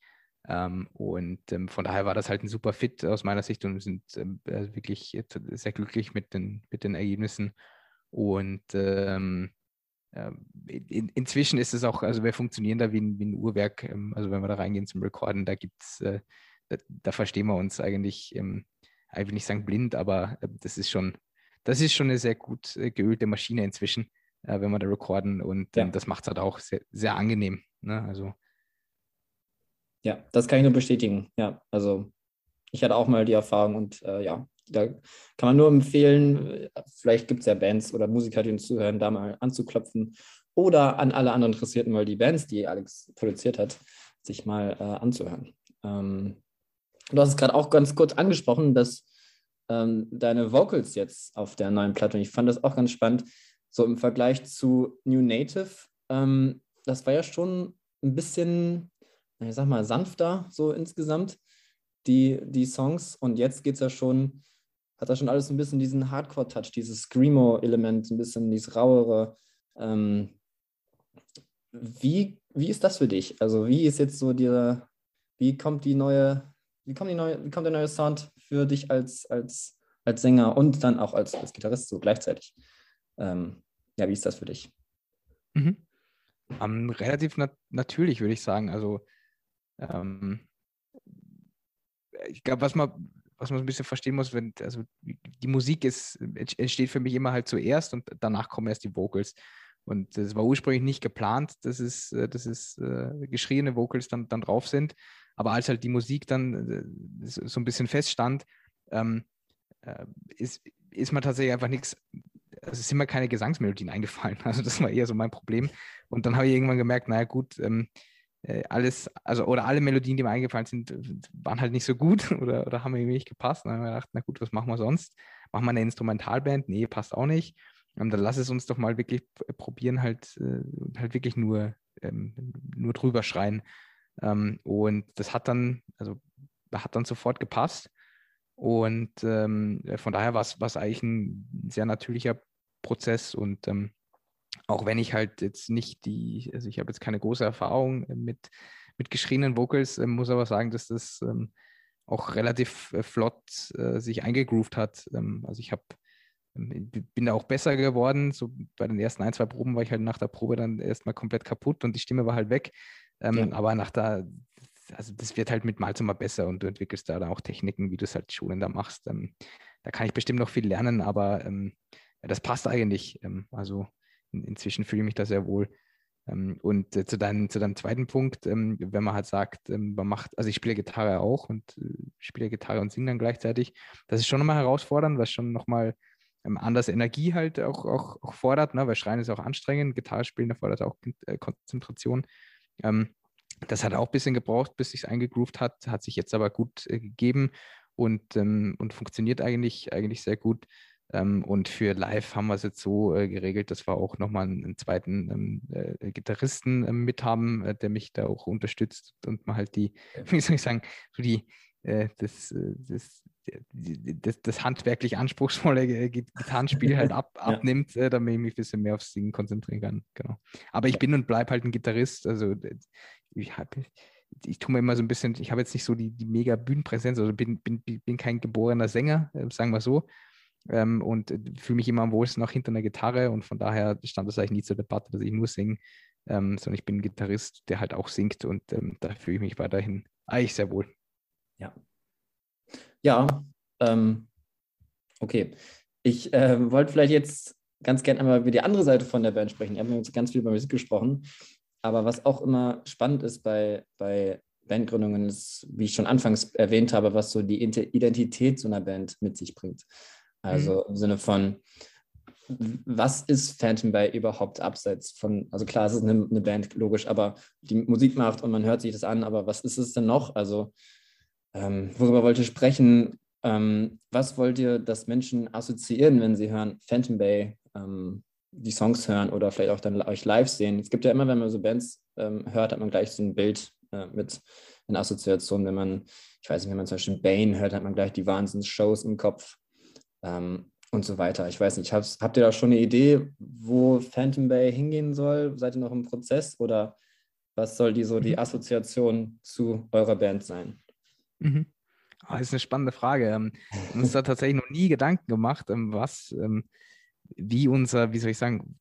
Ähm, und ähm, von daher war das halt ein super Fit aus meiner Sicht und wir sind ähm, also wirklich sehr glücklich mit den, mit den Ergebnissen. Und äh, in, inzwischen ist es auch, also wir funktionieren da wie ein, wie ein Uhrwerk. Also wenn wir da reingehen zum Recorden, da gibt äh, da, da, verstehen wir uns eigentlich, ich will nicht sagen blind, aber äh, das ist schon, das ist schon eine sehr gut äh, geölte Maschine inzwischen, äh, wenn wir da recorden. Und ja. das macht es halt auch sehr, sehr angenehm. Ne? Also ja, das kann ich nur bestätigen. Ja, also ich hatte auch mal die Erfahrung und äh, ja, da kann man nur empfehlen, vielleicht gibt es ja Bands oder Musiker, die uns zuhören, da mal anzuklopfen oder an alle anderen Interessierten mal die Bands, die Alex produziert hat, sich mal äh, anzuhören. Ähm, du hast es gerade auch ganz kurz angesprochen, dass ähm, deine Vocals jetzt auf der neuen Platte. Und ich fand das auch ganz spannend, so im Vergleich zu New Native. Ähm, das war ja schon ein bisschen, ich sag mal, sanfter so insgesamt, die, die Songs. Und jetzt geht es ja schon, hat da schon alles ein bisschen diesen Hardcore-Touch, dieses Screamo-Element, ein bisschen dieses rauere. Ähm, wie, wie ist das für dich? Also, wie ist jetzt so dir, wie kommt die neue, wie kommt neue, wie kommt der neue Sound für dich als, als, als Sänger und dann auch als, als Gitarrist so gleichzeitig? Ähm, ja, wie ist das für dich? Mhm. Um, relativ nat natürlich, würde ich sagen. Also, ähm, ich glaube, was man, was man so ein bisschen verstehen muss, wenn, also die Musik ist, entsteht für mich immer halt zuerst und danach kommen erst die Vocals. Und das war ursprünglich nicht geplant, dass es, äh, dass es äh, geschriene Vocals dann, dann drauf sind. Aber als halt die Musik dann äh, so ein bisschen feststand, ähm, äh, ist, ist mir tatsächlich einfach nichts, also es sind mir keine Gesangsmelodien eingefallen. Also das war eher so mein Problem. Und dann habe ich irgendwann gemerkt, naja gut, ähm, äh, alles, also oder alle Melodien, die mir eingefallen sind, waren halt nicht so gut oder, oder haben irgendwie nicht gepasst. Und dann habe ich gedacht, na gut, was machen wir sonst? Machen wir eine Instrumentalband? Nee, passt auch nicht. Und dann lass es uns doch mal wirklich probieren, halt, äh, halt wirklich nur, ähm, nur drüber schreien. Ähm, und das hat dann, also hat dann sofort gepasst. Und ähm, von daher war es eigentlich ein sehr natürlicher Prozess. Und ähm, auch wenn ich halt jetzt nicht die, also ich habe jetzt keine große Erfahrung mit, mit geschriebenen Vocals, äh, muss aber sagen, dass das ähm, auch relativ äh, flott äh, sich eingegroovt hat. Ähm, also ich habe ähm, bin da auch besser geworden. So bei den ersten ein, zwei Proben war ich halt nach der Probe dann erstmal komplett kaputt und die Stimme war halt weg. Ähm, ja. Aber nach der, also das wird halt mit Mal zu Mal besser und du entwickelst da dann auch Techniken, wie du es halt schonender machst. Ähm, da kann ich bestimmt noch viel lernen, aber ähm, das passt eigentlich. Ähm, also in, inzwischen fühle ich mich da sehr wohl. Ähm, und äh, zu, dein, zu deinem zweiten Punkt, ähm, wenn man halt sagt, man macht, also ich spiele Gitarre auch und äh, spiele Gitarre und singe dann gleichzeitig, das ist schon nochmal herausfordernd, was schon nochmal anders Energie halt auch, auch, auch fordert, ne? weil Schreien ist auch anstrengend, Gitarre spielen erfordert auch äh, Konzentration. Ähm, das hat auch ein bisschen gebraucht, bis sich eingegroovt hat, hat sich jetzt aber gut äh, gegeben und, ähm, und funktioniert eigentlich, eigentlich sehr gut. Ähm, und für live haben wir es jetzt so äh, geregelt, dass wir auch nochmal einen, zweiten ähm, äh, Gitarristen ähm, mit haben, äh, der mich da auch unterstützt und man halt die, wie soll ich sagen, so die, äh, das, äh, das, das, das, handwerklich anspruchsvolle Gitarrenspiel halt ab, abnimmt, äh, damit ich mich ein bisschen mehr aufs Singen konzentrieren kann. Genau. Aber ich bin und bleibe halt ein Gitarrist. Also ich habe ich tue mir immer so ein bisschen, ich habe jetzt nicht so die, die mega Bühnenpräsenz, also bin, bin, bin kein geborener Sänger, sagen wir so. Ähm, und fühle mich immer am wohlsten auch hinter einer Gitarre und von daher stand das eigentlich nie zur Debatte, dass ich nur singe, ähm, sondern ich bin ein Gitarrist, der halt auch singt und ähm, da fühle ich mich weiterhin eigentlich sehr wohl. Ja. Ja, ähm, okay. Ich äh, wollte vielleicht jetzt ganz gerne einmal über die andere Seite von der Band sprechen. Wir haben jetzt ganz viel über Musik gesprochen. Aber was auch immer spannend ist bei, bei Bandgründungen, ist, wie ich schon anfangs erwähnt habe, was so die Identität so einer Band mit sich bringt. Also mhm. im Sinne von, was ist Phantom Bay überhaupt abseits von, also klar, es ist eine, eine, Band, logisch, aber die Musik macht und man hört sich das an, aber was ist es denn noch? Also ähm, worüber wollt ihr sprechen? Ähm, was wollt ihr, dass Menschen assoziieren, wenn sie hören Phantom Bay, ähm, die Songs hören oder vielleicht auch dann euch live sehen? Es gibt ja immer, wenn man so Bands ähm, hört, hat man gleich so ein Bild äh, mit in Assoziation. Wenn man, ich weiß nicht, wenn man zum Beispiel Bane hört, hat man gleich die Wahnsinns-Shows im Kopf ähm, und so weiter. Ich weiß nicht, habt ihr da schon eine Idee, wo Phantom Bay hingehen soll? Seid ihr noch im Prozess oder was soll die so die mhm. Assoziation zu eurer Band sein? Mhm. Oh, das ist eine spannende Frage. Ähm, uns da tatsächlich noch nie Gedanken gemacht, ähm, was, ähm, wie unser, wie soll ich sagen,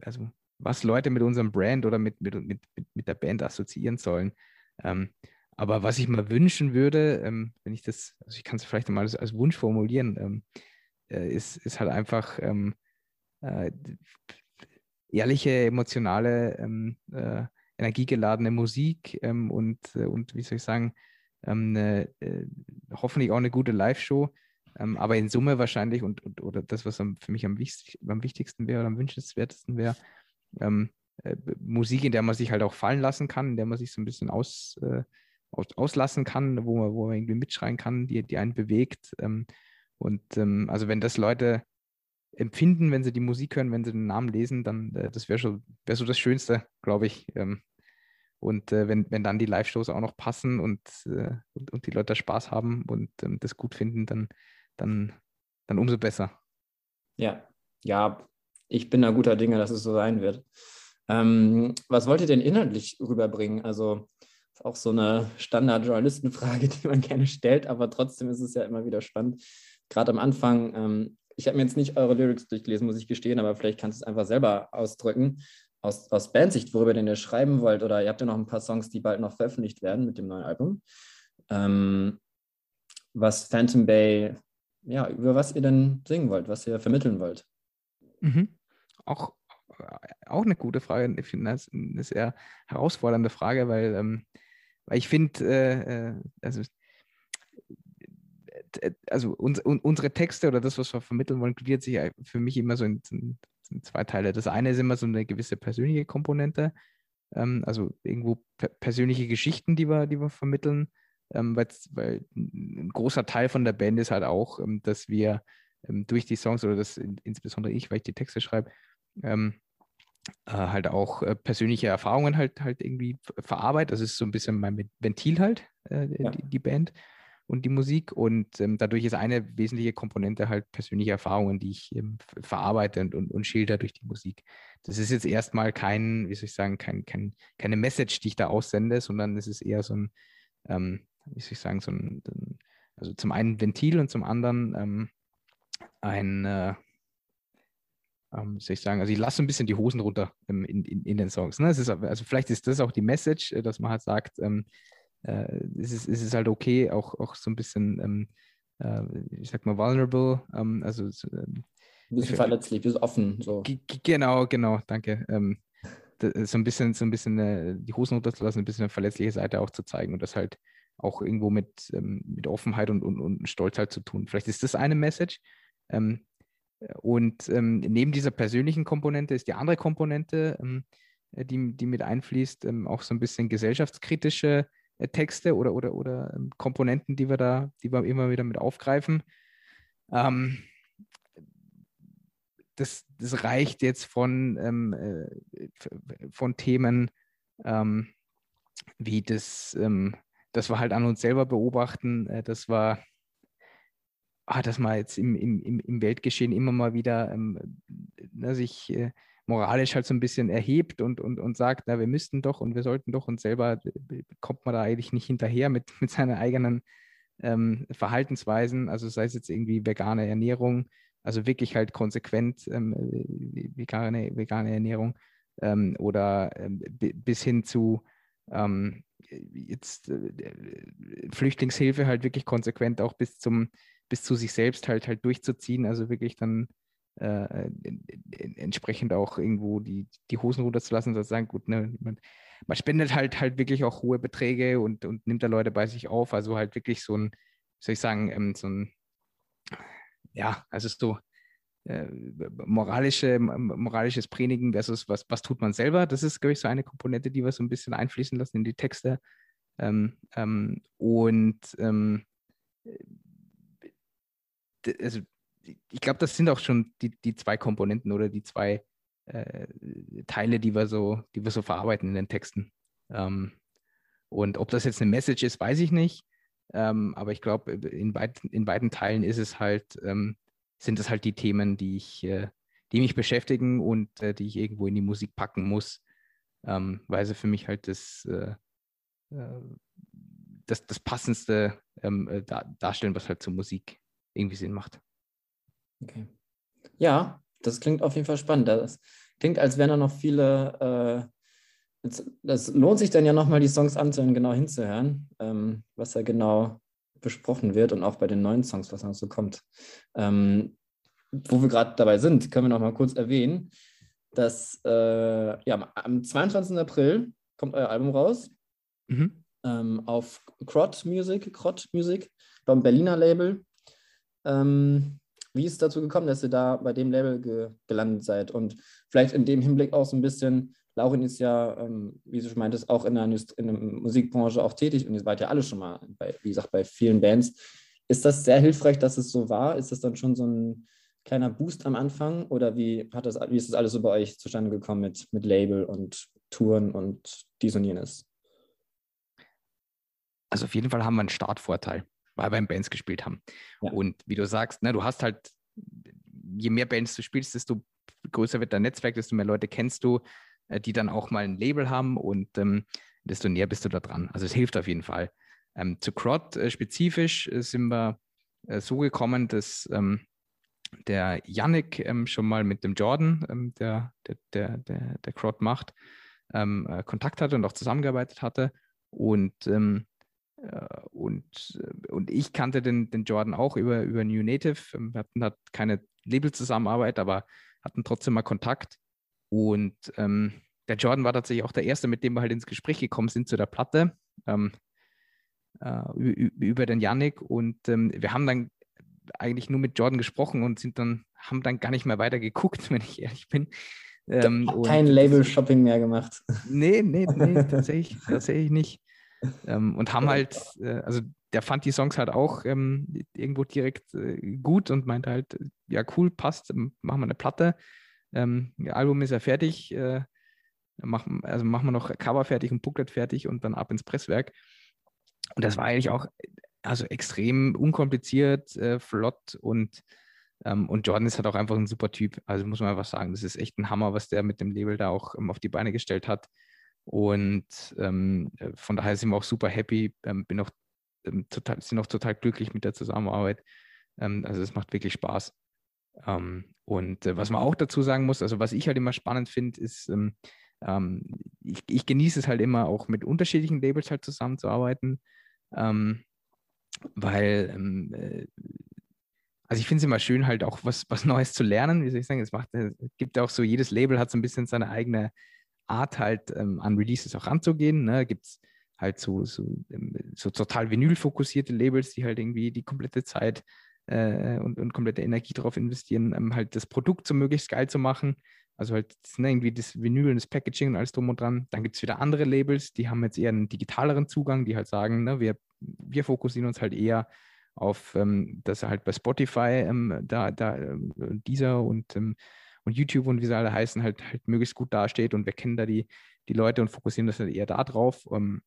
also was Leute mit unserem Brand oder mit, mit, mit, mit der Band assoziieren sollen. Aber was ich mal wünschen würde, wenn ich das, also ich kann es vielleicht mal als, als Wunsch formulieren, äh, ist, ist halt einfach äh, ehrliche, emotionale, äh, energiegeladene Musik und, äh, und wie soll ich sagen, eine, äh, hoffentlich auch eine gute Live-Show. Ähm, aber in Summe wahrscheinlich und, und oder das, was für mich am, wichtig, am wichtigsten wäre oder am wünschenswertesten wäre, ähm, äh, Musik, in der man sich halt auch fallen lassen kann, in der man sich so ein bisschen aus, äh, aus auslassen kann, wo man, wo man irgendwie mitschreien kann, die, die einen bewegt. Ähm, Und ähm, also wenn das Leute empfinden, wenn sie die Musik hören, wenn sie den Namen lesen, dann äh, das wäre schon wär so das Schönste, glaube ich. Ähm, und äh, wenn, wenn dann die Live-Shows auch noch passen und, äh, und, und, die Leute Spaß haben und ähm, das gut finden, dann, dann, dann umso besser. Ja, ja, ich bin da guter Dinge, dass es so sein wird. Ähm, was wollt ihr denn inhaltlich rüberbringen? Also ist auch so eine Standard-Journalistenfrage, die man gerne stellt, aber trotzdem ist es ja immer wieder spannend. Gerade am Anfang, ähm, ich habe mir jetzt nicht eure Lyrics durchgelesen, muss ich gestehen, aber vielleicht kannst du es einfach selber ausdrücken, aus, aus Bandsicht, worüber denn ihr schreiben wollt, oder ihr habt ja noch ein paar Songs, die bald noch veröffentlicht werden mit dem neuen Album. Ähm, was Phantom Bay, ja, über was ihr denn singen wollt, was ihr vermitteln wollt. Mhm. Auch, auch eine gute Frage. Ich finde das eine sehr herausfordernde Frage, weil, ähm, weil ich finde, äh, äh also äh, also uns, unsere Texte oder das, was wir vermitteln wollen, gliedert sich für mich immer so in, in, in, zwei Teile. Das eine ist immer so eine gewisse persönliche Komponente, ähm, also irgendwo per persönliche Geschichten, die wir, die wir vermitteln, ähm, weil ein großer Teil von der Band ist halt auch, ähm, dass wir ähm, durch die Songs oder das in, insbesondere ich, weil ich die Texte schreibe, ähm, äh, halt auch äh, persönliche Erfahrungen halt halt irgendwie verarbeitet. Das ist so ein bisschen mein Ventil halt, äh, ja. die, die, Band und die Musik. Und ähm, dadurch ist eine wesentliche Komponente halt persönliche Erfahrungen, die ich ähm, verarbeite und, und, und schilder durch die Musik. Das ist jetzt erstmal kein, wie soll ich sagen, kein, kein, keine Message, die ich da aussende, sondern es ist eher so ein, ähm, wie soll ich sagen, so ein, also zum einen Ventil und zum anderen ähm, ein, äh, ähm, soll ich sagen, also ich lasse ein bisschen die Hosen runter ähm, in, in, in, den Songs. Ne? Ist, also vielleicht ist das auch die Message, äh, dass man halt sagt, ähm, äh, es, ist, es ist halt okay, auch, auch so ein bisschen, ähm, äh, ich sag mal, vulnerable, ähm, also so, ähm, ein bisschen verletzlich, ein bisschen offen. So. Genau, genau, danke. so ein bisschen, so ein bisschen äh, die Hosen runterzulassen, ein bisschen eine verletzliche Seite auch zu zeigen und das halt auch irgendwo mit, mit Offenheit und, und, und Stolz halt zu tun. Vielleicht ist das eine Message. Ähm, und ähm, neben dieser persönlichen Komponente ist die andere Komponente, ähm, äh, die, die mit einfließt, ähm, auch so ein bisschen gesellschaftskritische äh, Texte oder, oder, oder ähm, Komponenten, die wir da, die wir immer wieder mit aufgreifen. Ähm, das, das reicht jetzt von, ähm, äh, von Themen wie das, dass wir halt an uns selber beobachten, äh, das war ah, dass man jetzt im, im, im Weltgeschehen immer mal wieder ähm, ne, sich äh, moralisch halt so ein bisschen erhebt und, und, und sagt, na, wir müssten doch und wir sollten doch und selber äh, kommt man da eigentlich nicht hinterher mit, mit seinen eigenen ähm, Verhaltensweisen, also sei es jetzt irgendwie vegane Ernährung, also wirklich halt konsequent ähm, vegane, vegane Ernährung ähm, oder ähm, bis hin zu ähm, jetzt äh, Flüchtlingshilfe halt wirklich konsequent auch bis zum bis zu sich selbst halt halt durchzuziehen, also wirklich dann äh, entsprechend auch irgendwo die, die Hosen runterzulassen und zu sagen, gut, ne, man, man, spendet halt halt wirklich auch hohe Beträge und, und nimmt da Leute bei sich auf, also halt wirklich so ein, soll ich sagen, ähm, so ein, ja, also so äh, moralische, moralisches Predigen versus was, was tut man selber, das ist, glaube ich, so eine Komponente, die wir so ein bisschen einfließen lassen in die Texte. Ähm, ähm, und ähm, also ich glaube, das sind auch schon die, die zwei Komponenten oder die zwei äh, Teile, die wir so, die wir so verarbeiten in den Texten. Ähm, und ob das jetzt eine Message ist, weiß ich nicht. Ähm, aber ich glaube, in, beid, in beiden Teilen ist es halt, ähm, sind es halt die Themen, die ich, äh, die mich beschäftigen und äh, die ich irgendwo in die Musik packen muss, ähm, weil sie für mich halt das, äh, äh, das, das passendste ähm, äh, dar darstellen, was halt zur Musik irgendwie Sinn macht. Okay. Ja, das klingt auf jeden Fall spannend. Das klingt, als wären da noch viele. Äh, das lohnt sich dann ja nochmal, die Songs anzuhören, genau hinzuhören, ähm, was da genau besprochen wird und auch bei den neuen Songs, was noch so kommt. Ähm, wo wir gerade dabei sind, können wir noch mal kurz erwähnen, dass äh, ja, am 22. April kommt euer Album raus. Mhm. Ähm, auf Crot Music, Crot Music, beim Berliner Label. Ähm, wie ist es dazu gekommen, dass ihr da bei dem Label ge gelandet seid? Und vielleicht in dem Hinblick auch so ein bisschen, Laurin ist ja, ähm, wie du schon meintest, auch in der, in der, Musikbranche auch tätig und ihr seid ja alle schon mal, bei, wie gesagt, bei vielen Bands. ist das sehr hilfreich, dass es so war? Ist das dann schon so ein kleiner Boost am Anfang oder wie, hat das, wie ist das alles so bei euch zustande gekommen mit, mit Label und Touren und dies und jenes? Also auf jeden Fall haben wir einen Startvorteil, weil wir in Bands gespielt haben. Ja. Und wie du sagst, ne, du hast halt, je mehr Bands du spielst, desto größer wird dein Netzwerk, desto mehr Leute kennst du, äh, die dann auch mal ein Label haben und ähm, desto näher bist du da dran. Also es hilft auf jeden Fall. Ähm, zu Crot äh, spezifisch äh, sind wir äh, so gekommen, dass ähm, der Yannick ähm, schon mal mit dem Jordan, ähm, der, der, der, der, der Crot macht, ähm, äh, Kontakt hatte und auch zusammengearbeitet hatte. Und, ähm, äh, und, äh, und ich kannte den, den Jordan auch über, über New Native. Wir hatten halt keine Labelzusammenarbeit, aber hatten trotzdem mal Kontakt. Und der Jordan war tatsächlich auch der Erste, mit dem wir halt ins Gespräch gekommen sind zu der Platte. Ähm, äh, über den Yannick und ähm, wir haben dann eigentlich nur mit Jordan gesprochen und sind dann, haben dann gar nicht mehr weiter geguckt, wenn ich ehrlich bin. Ähm, kein Label-Shopping mehr gemacht. Nee, nee, nee, tatsächlich, tatsächlich nicht. Ähm, und haben halt, äh, also der fand die Songs halt auch ähm, irgendwo direkt äh, gut und meinte halt, ja cool, passt, machen wir eine Platte. Ähm, Album ist ja fertig, äh, machen, also machen wir noch Cover fertig und Booklet fertig und dann ab ins Presswerk. Und das war eigentlich auch also extrem unkompliziert, äh, flott und, ähm, und Jordan ist halt auch einfach ein super Typ. Also muss man einfach sagen, das ist echt ein Hammer, was der mit dem Label da auch ähm, auf die Beine gestellt hat. Und ähm, äh, von daher sind wir auch super happy, ähm, bin auch ähm, total, sind auch total glücklich mit der Zusammenarbeit. Ähm, also es macht wirklich Spaß. und äh, was man auch dazu sagen muss, also was ich halt immer spannend finde, ist, ich, ich genieße es halt immer auch mit unterschiedlichen Labels halt zusammenzuarbeiten. Ähm, weil, ähm, äh, also ich finde es immer schön, halt auch was, was Neues zu lernen. Wie soll ich sagen, es macht, es gibt auch so, jedes Label hat so ein bisschen seine eigene Art, halt ähm, an Releases auch ranzugehen. Ne? Gibt es halt so, so, ähm, so total vinyl-fokussierte Labels, die halt irgendwie die komplette Zeit äh, und, und komplette Energie darauf investieren, ähm, halt das Produkt so möglichst geil zu machen. Also halt ne, irgendwie das Vinyl und das Packaging und alles drum und dran. Dann gibt es wieder andere Labels, die haben jetzt eher einen digitaleren Zugang, die halt sagen, ne, wir, wir fokussieren uns halt eher auf, ähm, dass halt bei Spotify, ähm, da, da, äh, dieser und, ähm, und YouTube und wie sie alle heißen, halt, halt möglichst gut dasteht und wir kennen da die, die Leute und fokussieren das halt eher da drauf. Ähm,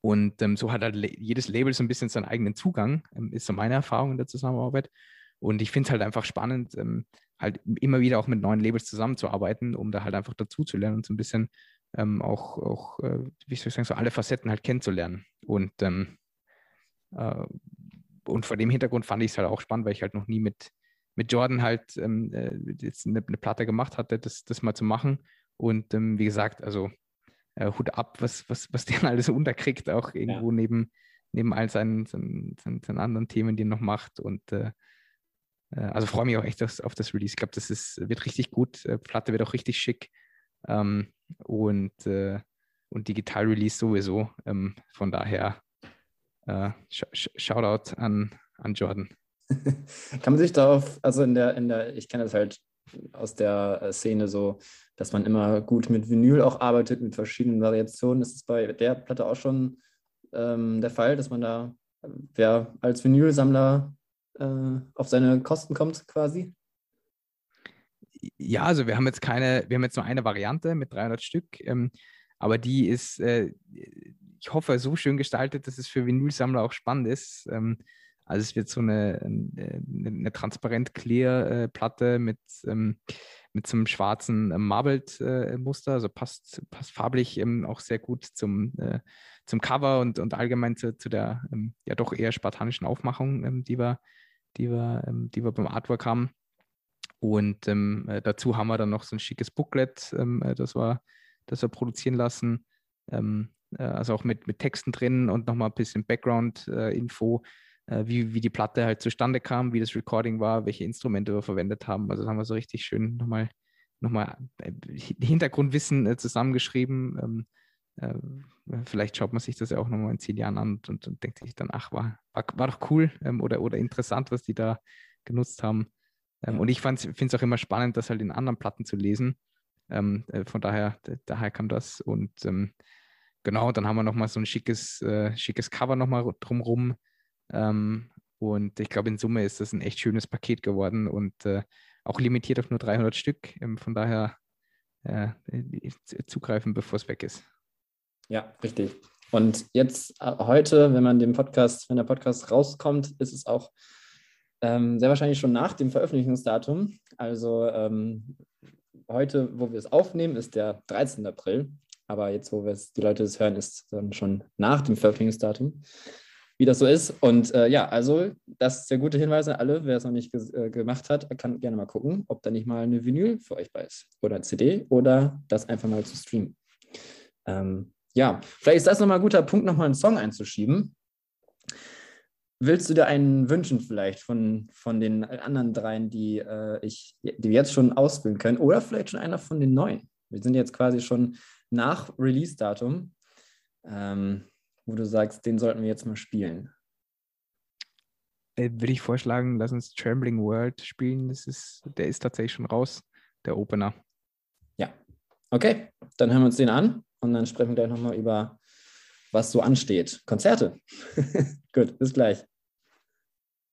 und ähm, so hat halt jedes Label so ein bisschen seinen eigenen Zugang, ähm, ist so meine Erfahrung in der Zusammenarbeit. Und ich finde es halt einfach spannend, halt immer wieder auch mit neuen Labels zusammenzuarbeiten, um da halt einfach dazu zu lernen und so ein bisschen ähm, auch, auch äh, wie soll ich sagen, so alle Facetten halt kennenzulernen. Und, ähm, äh, und vor dem Hintergrund fand ich es halt auch spannend, weil ich halt noch nie mit, mit Jordan halt ähm, äh, jetzt eine, eine, Platte gemacht hatte, das, das mal zu machen. Und ähm, wie gesagt, also äh, Hut ab, was, was, was der alles unterkriegt, auch irgendwo ja. neben, neben all seinen, seinen, seinen, anderen Themen, die er noch macht. Und äh, äh, also freue mich auch echt auf, das Release. Ich glaube, das ist, wird richtig gut. Äh, Platte wird auch richtig schick. Ähm, und, äh, und digital Release sowieso. Ähm, von daher äh, sh Shoutout an, an Jordan. Kann man sich darauf, also in der, in der, ich kenne das halt aus der Szene so, dass man immer gut mit Vinyl auch arbeitet, mit verschiedenen Variationen. Ist es bei der Platte auch schon ähm, der Fall, dass man da, wer als Vinylsammler äh, auf seine Kosten kommt quasi? Ja, also wir haben jetzt keine, wir haben jetzt nur eine Variante mit 300 Stück, ähm, aber die ist, äh, ich hoffe, so schön gestaltet, dass es für Vinylsammler auch spannend ist. Ähm, also es wird so eine, eine, eine transparent clear äh, Platte mit, ähm, mit so einem schwarzen äh, Marbled-Muster, also passt, passt farblich ähm, auch sehr gut zum, äh, zum Cover und, und allgemein zu, zu der ähm, ja doch eher spartanischen Aufmachung, ähm, die wir die wir, ähm, die wir beim Artwork haben. Und ähm, äh, dazu haben wir dann noch so ein schickes Booklet, das, wir, das wir produzieren lassen. Also auch mit, mit Texten drin und nochmal ein bisschen Background-Info, äh, wie, wie die Platte halt zustande kam, wie das Recording war, welche Instrumente wir verwendet haben. Also das haben wir so richtig schön nochmal nochmal äh, Hintergrundwissen äh, zusammengeschrieben. Ähm, äh, vielleicht schaut man sich das ja auch nochmal in zehn Jahren an und, und, denkt sich dann, ach, war, war, war doch cool ähm, oder, oder interessant, was die da genutzt haben. Ähm. Und ich finde es auch immer spannend, das halt in anderen Platten zu lesen. Äh, von daher, daher kam das. Und genau, dann haben wir nochmal so ein schickes, äh, schickes Cover nochmal drumrum. Ähm, Und ich glaube, in Summe ist das ein echt schönes Paket geworden und äh, auch limitiert auf nur 300 Stück. Ähm, von daher äh, zugreifen, bevor es weg ist. Ja, richtig. Und jetzt äh, heute, wenn man den Podcast, wenn der Podcast rauskommt, ist es auch ähm, sehr wahrscheinlich schon nach dem Veröffentlichungsdatum. Also ähm, heute, wo wir es aufnehmen, ist der 13. April. Aber jetzt, wo wir es, die Leute es hören, ist dann schon nach dem Veröffentlichungsdatum, wie das so ist. Und äh, ja, also das ist der gute Hinweis an alle. Wer es noch nicht äh, gemacht hat, kann gerne mal gucken, ob da nicht mal eine Vinyl für euch bei ist. Oder CD oder das einfach mal zu streamen. Ähm, ja, vielleicht ist das nochmal ein guter Punkt, nochmal einen Song einzuschieben. Willst du dir einen wünschen, vielleicht von, von den anderen dreien, die, äh, ich, die wir jetzt schon auswählen können? Oder vielleicht schon einer von den neuen? Wir sind jetzt quasi schon nach Release-Datum, ähm, wo du sagst, den sollten wir jetzt mal spielen. Äh, Würde ich vorschlagen, lass uns Trembling World spielen. Das ist, der ist tatsächlich schon raus, der Opener. Ja, okay, dann hören wir uns den an und dann sprechen wir gleich nochmal über, was so ansteht. Konzerte. Gut, bis gleich.